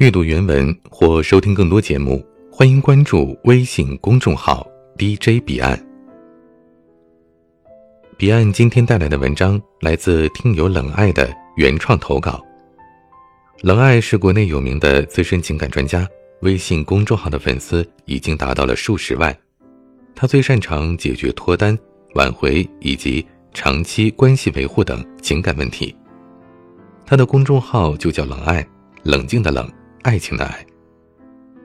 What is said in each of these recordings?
阅读原文或收听更多节目，欢迎关注微信公众号 DJ 彼岸。彼岸今天带来的文章来自听友冷爱的原创投稿。冷爱是国内有名的资深情感专家，微信公众号的粉丝已经达到了数十万。他最擅长解决脱单、挽回以及长期关系维护等情感问题。他的公众号就叫冷爱，冷静的冷。爱情的爱，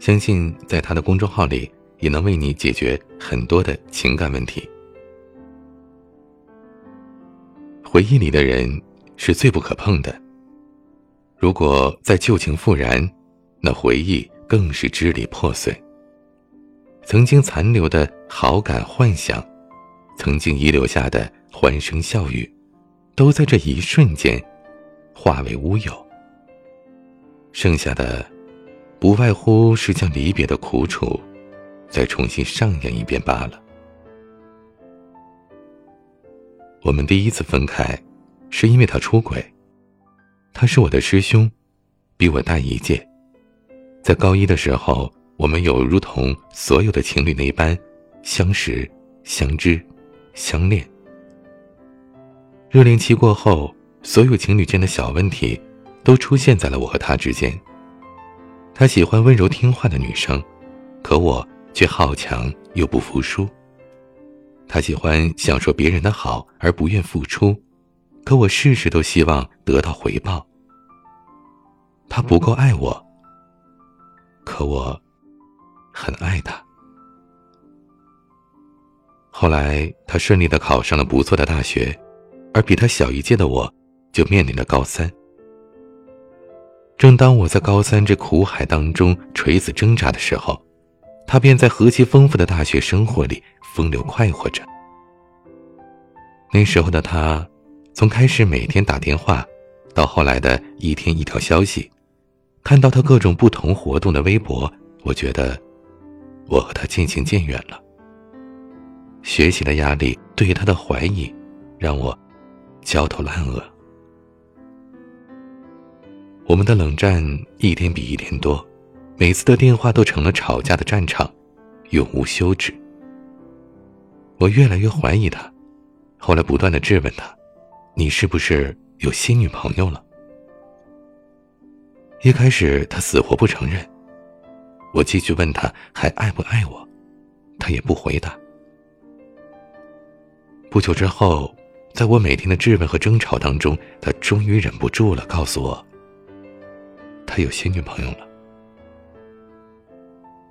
相信在他的公众号里也能为你解决很多的情感问题。回忆里的人是最不可碰的，如果再旧情复燃，那回忆更是支离破碎。曾经残留的好感幻想，曾经遗留下的欢声笑语，都在这一瞬间化为乌有。剩下的，不外乎是将离别的苦楚，再重新上演一遍罢了。我们第一次分开，是因为他出轨。他是我的师兄，比我大一届。在高一的时候，我们有如同所有的情侣那般，相识、相知、相恋。热恋期过后，所有情侣间的小问题。都出现在了我和他之间。他喜欢温柔听话的女生，可我却好强又不服输。他喜欢享受别人的好而不愿付出，可我事事都希望得到回报。他不够爱我，可我很爱他。后来他顺利的考上了不错的大学，而比他小一届的我，就面临着高三。正当我在高三这苦海当中垂死挣扎的时候，他便在何其丰富的大学生活里风流快活着。那时候的他，从开始每天打电话，到后来的一天一条消息，看到他各种不同活动的微博，我觉得我和他渐行渐远了。学习的压力，对他的怀疑，让我焦头烂额。我们的冷战一天比一天多，每次的电话都成了吵架的战场，永无休止。我越来越怀疑他，后来不断的质问他：“你是不是有新女朋友了？”一开始他死活不承认，我继续问他还爱不爱我，他也不回答。不久之后，在我每天的质问和争吵当中，他终于忍不住了，告诉我。他有新女朋友了。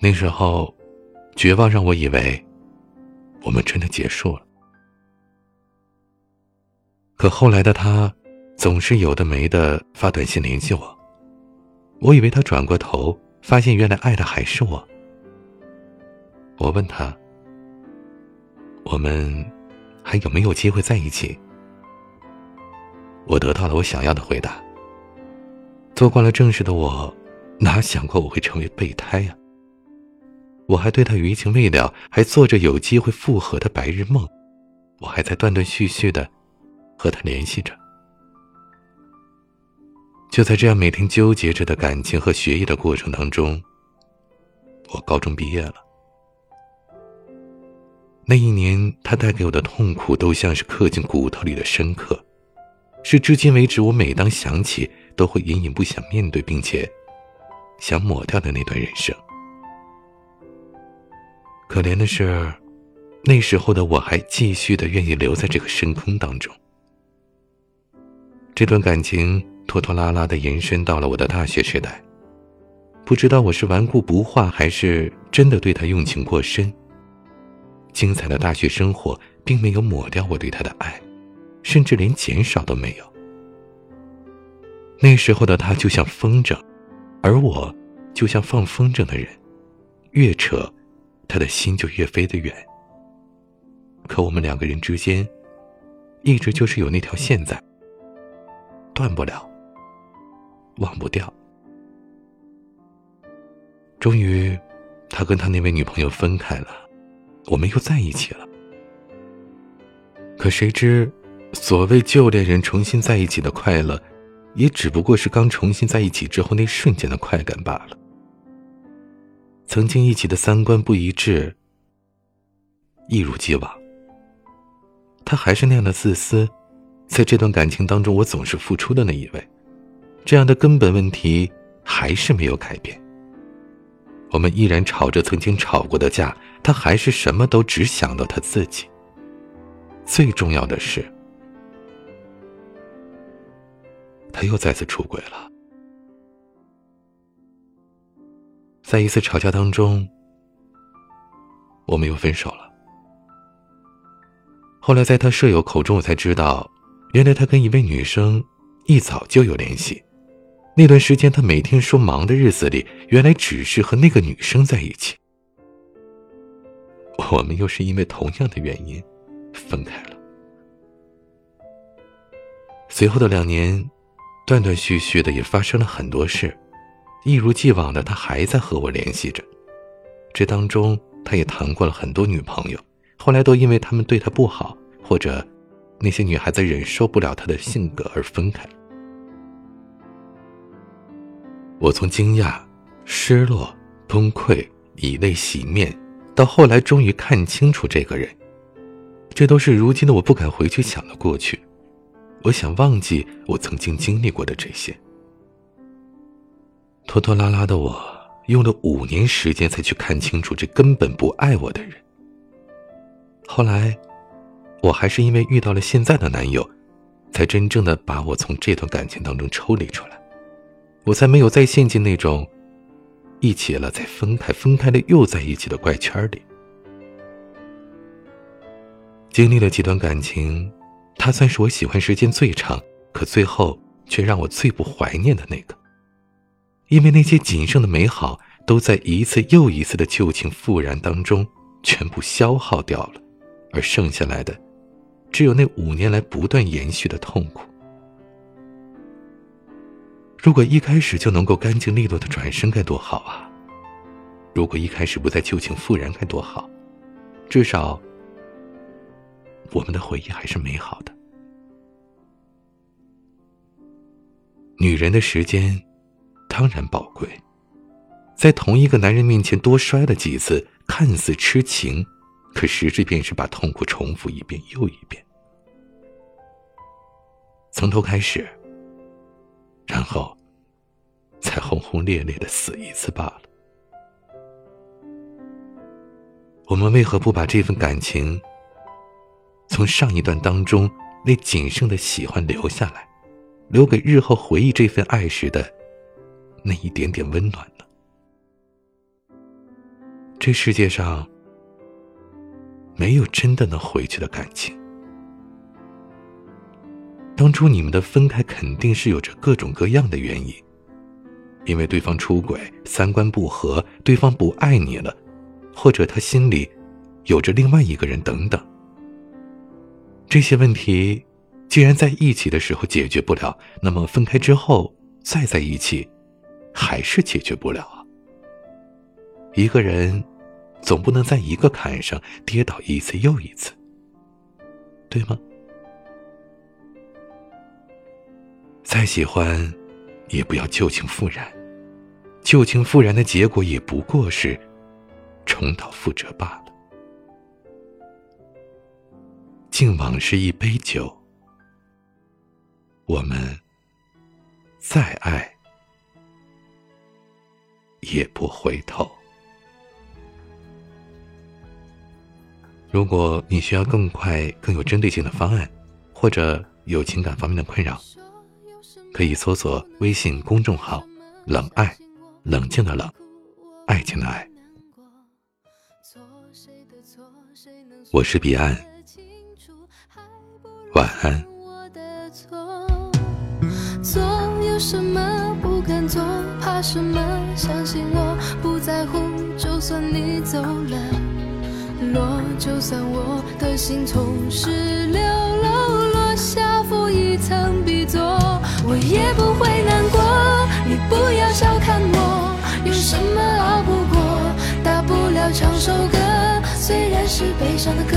那时候，绝望让我以为我们真的结束了。可后来的他，总是有的没的发短信联系我。我以为他转过头，发现原来爱的还是我。我问他：“我们还有没有机会在一起？”我得到了我想要的回答。做惯了正事的我，哪想过我会成为备胎呀？我还对他余情未了，还做着有机会复合的白日梦，我还在断断续续的和他联系着。就在这样每天纠结着的感情和学业的过程当中，我高中毕业了。那一年，他带给我的痛苦都像是刻进骨头里的深刻，是至今为止我每当想起。都会隐隐不想面对，并且想抹掉的那段人生。可怜的是，那时候的我还继续的愿意留在这个深坑当中。这段感情拖拖拉拉的延伸到了我的大学时代，不知道我是顽固不化，还是真的对他用情过深。精彩的大学生活并没有抹掉我对他的爱，甚至连减少都没有。那时候的他就像风筝，而我就像放风筝的人，越扯，他的心就越飞得远。可我们两个人之间，一直就是有那条线在，断不了，忘不掉。终于，他跟他那位女朋友分开了，我们又在一起了。可谁知，所谓旧恋人重新在一起的快乐。也只不过是刚重新在一起之后那瞬间的快感罢了。曾经一起的三观不一致，一如既往。他还是那样的自私，在这段感情当中，我总是付出的那一位，这样的根本问题还是没有改变。我们依然吵着曾经吵过的架，他还是什么都只想到他自己。最重要的是，他又再次出轨了。在一次吵架当中，我们又分手了。后来在他舍友口中，我才知道，原来他跟一位女生一早就有联系。那段时间，他每天说忙的日子里，原来只是和那个女生在一起。我们又是因为同样的原因分开了。随后的两年，断断续续的也发生了很多事。一如既往的，他还在和我联系着。这当中，他也谈过了很多女朋友，后来都因为他们对他不好，或者那些女孩子忍受不了他的性格而分开。我从惊讶、失落、崩溃、以泪洗面，到后来终于看清楚这个人，这都是如今的我不敢回去想的过去。我想忘记我曾经经历过的这些。拖拖拉拉的我，用了五年时间才去看清楚这根本不爱我的人。后来，我还是因为遇到了现在的男友，才真正的把我从这段感情当中抽离出来，我才没有再陷进那种一起了再分开，分开了又在一起的怪圈里。经历了几段感情，他算是我喜欢时间最长，可最后却让我最不怀念的那个。因为那些仅剩的美好，都在一次又一次的旧情复燃当中全部消耗掉了，而剩下来的，只有那五年来不断延续的痛苦。如果一开始就能够干净利落的转身，该多好啊！如果一开始不再旧情复燃，该多好！至少，我们的回忆还是美好的。女人的时间。当然宝贵，在同一个男人面前多摔了几次，看似痴情，可实质便是把痛苦重复一遍又一遍，从头开始，然后再轰轰烈烈的死一次罢了。我们为何不把这份感情，从上一段当中那仅剩的喜欢留下来，留给日后回忆这份爱时的？那一点点温暖呢？这世界上没有真的能回去的感情。当初你们的分开肯定是有着各种各样的原因，因为对方出轨、三观不合、对方不爱你了，或者他心里有着另外一个人等等。这些问题既然在一起的时候解决不了，那么分开之后再在一起。还是解决不了啊！一个人总不能在一个坎上跌倒一次又一次，对吗？再喜欢，也不要旧情复燃。旧情复燃的结果也不过是重蹈覆辙罢了。敬往事一杯酒，我们再爱。也不回头。如果你需要更快、更有针对性的方案，或者有情感方面的困扰，可以搜索微信公众号“冷爱”，冷静的冷，爱情的爱。我是彼岸，晚安。我的错，做有什么不敢做怕什么？相信我不在乎，就算你走了，落，就算我的心从十六楼落下负一层 B 座，我也不会难过。你不要小看我，有什么熬不过？大不了唱首歌，虽然是悲伤的歌，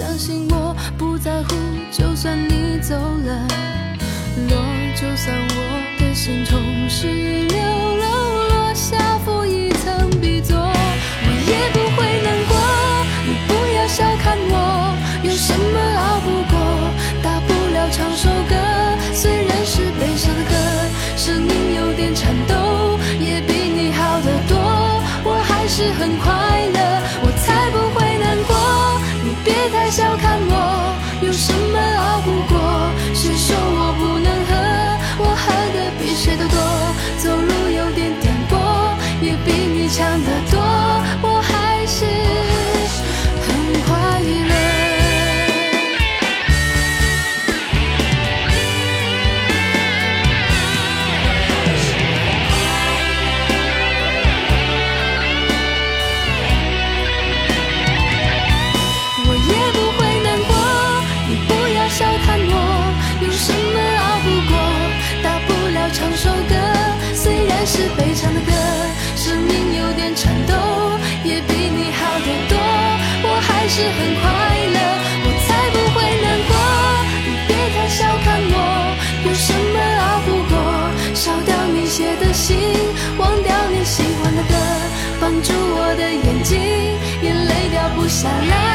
相信我不在乎，就算你走了，落，就算我的心从十一是很快乐，我才不会难过。你别太小看我，有什么熬不过？烧掉你写的信，忘掉你喜欢的歌，绑住我的眼睛，眼泪掉不下来。